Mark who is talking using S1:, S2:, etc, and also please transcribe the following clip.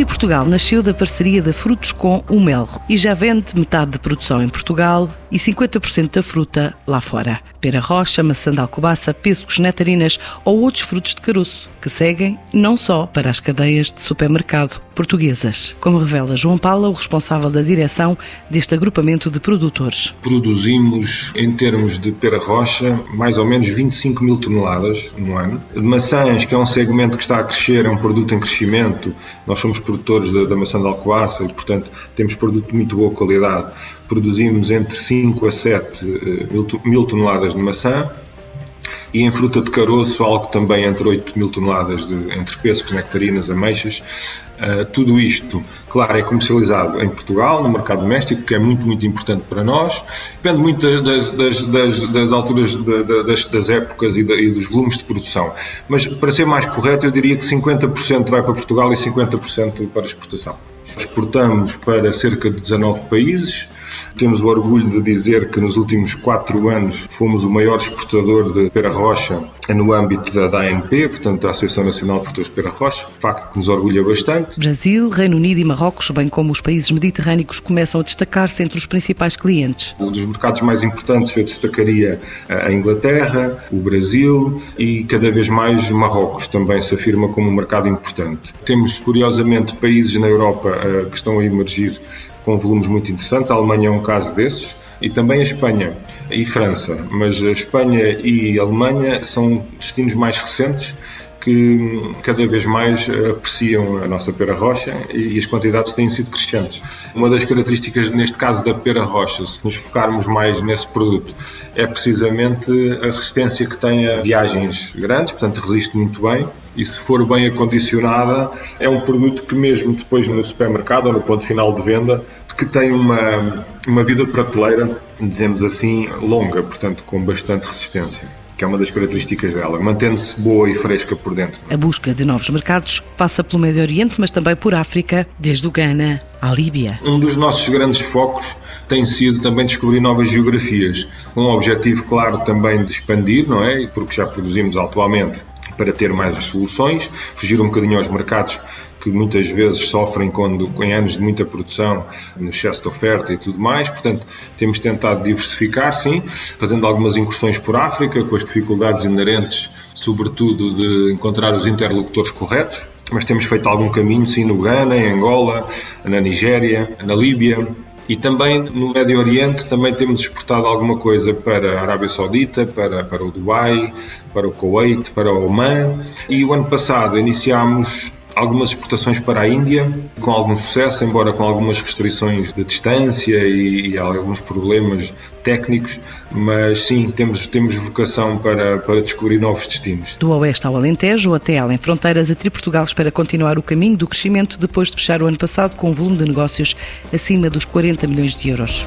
S1: A Tri Portugal nasceu da parceria da Frutos com o Melro e já vende metade da produção em Portugal e 50% da fruta lá fora. Pera rocha, maçã de alcobaça, pêssegos, nectarinas ou outros frutos de caroço, que seguem não só para as cadeias de supermercado portuguesas, como revela João Paula, o responsável da direção deste agrupamento de produtores.
S2: Produzimos, em termos de pera rocha, mais ou menos 25 mil toneladas no ano. De maçãs, que é um segmento que está a crescer, é um produto em crescimento. Nós somos produtores da, da maçã de alcobaça e, portanto, temos produto de muito boa qualidade. Produzimos entre 5 a 7 eh, mil, mil toneladas de maçã e em fruta de caroço algo também entre 8 mil toneladas de, entre pêssegos, nectarinas, ameixas. Uh, tudo isto, claro, é comercializado em Portugal, no mercado doméstico, que é muito, muito importante para nós. Depende muito das, das, das, das alturas, das, das épocas e, e, dos volumes de produção. Mas, para ser mais correto, eu diria que 50% vai para Portugal e 50% para exportação. Exportamos para cerca de 19 países. Temos o orgulho de dizer que nos últimos quatro anos fomos o maior exportador de pera rocha no âmbito da ANP, portanto da Associação Nacional de Produtores de Pera Rocha, facto que nos orgulha bastante.
S1: Brasil, Reino Unido e Marrocos, bem como os países mediterrâneos, começam a destacar-se entre os principais clientes.
S2: Um dos mercados mais importantes eu destacaria a Inglaterra, o Brasil e cada vez mais Marrocos também se afirma como um mercado importante. Temos, curiosamente, países na Europa eh, que estão a emergir com volumes muito interessantes. A Alemanha é um caso desses e também a Espanha e França. Mas a Espanha e a Alemanha são destinos mais recentes que cada vez mais apreciam a nossa pera rocha e as quantidades têm sido crescentes. Uma das características, neste caso da pera rocha, se nos focarmos mais nesse produto, é precisamente a resistência que tem a viagens grandes, portanto resiste muito bem e se for bem acondicionada é um produto que mesmo depois no supermercado ou no ponto final de venda que tem uma, uma vida de prateleira, dizemos assim, longa, portanto com bastante resistência que é uma das características dela, mantendo-se boa e fresca por dentro.
S1: A busca de novos mercados passa pelo Médio Oriente, mas também por África, desde o Ghana à Líbia.
S2: Um dos nossos grandes focos tem sido também descobrir novas geografias, com o objetivo, claro, também de expandir, não é? Porque já produzimos atualmente para ter mais soluções, fugir um bocadinho aos mercados que muitas vezes sofrem quando, com anos de muita produção, no excesso de oferta e tudo mais. Portanto, temos tentado diversificar, sim, fazendo algumas incursões por África, com as dificuldades inerentes, sobretudo de encontrar os interlocutores corretos. Mas temos feito algum caminho, sim, no Ghana, em Angola, na Nigéria, na Líbia, e também no Médio Oriente também temos exportado alguma coisa para a Arábia Saudita, para, para o Dubai, para o Kuwait, para o Oman. E o ano passado iniciámos algumas exportações para a Índia, com algum sucesso, embora com algumas restrições de distância e, e alguns problemas técnicos, mas sim, temos, temos vocação para, para descobrir novos destinos.
S1: Do Oeste ao Alentejo, até além fronteiras, a Tri Portugal espera continuar o caminho do crescimento depois de fechar o ano passado com um volume de negócios acima dos 40 milhões de euros.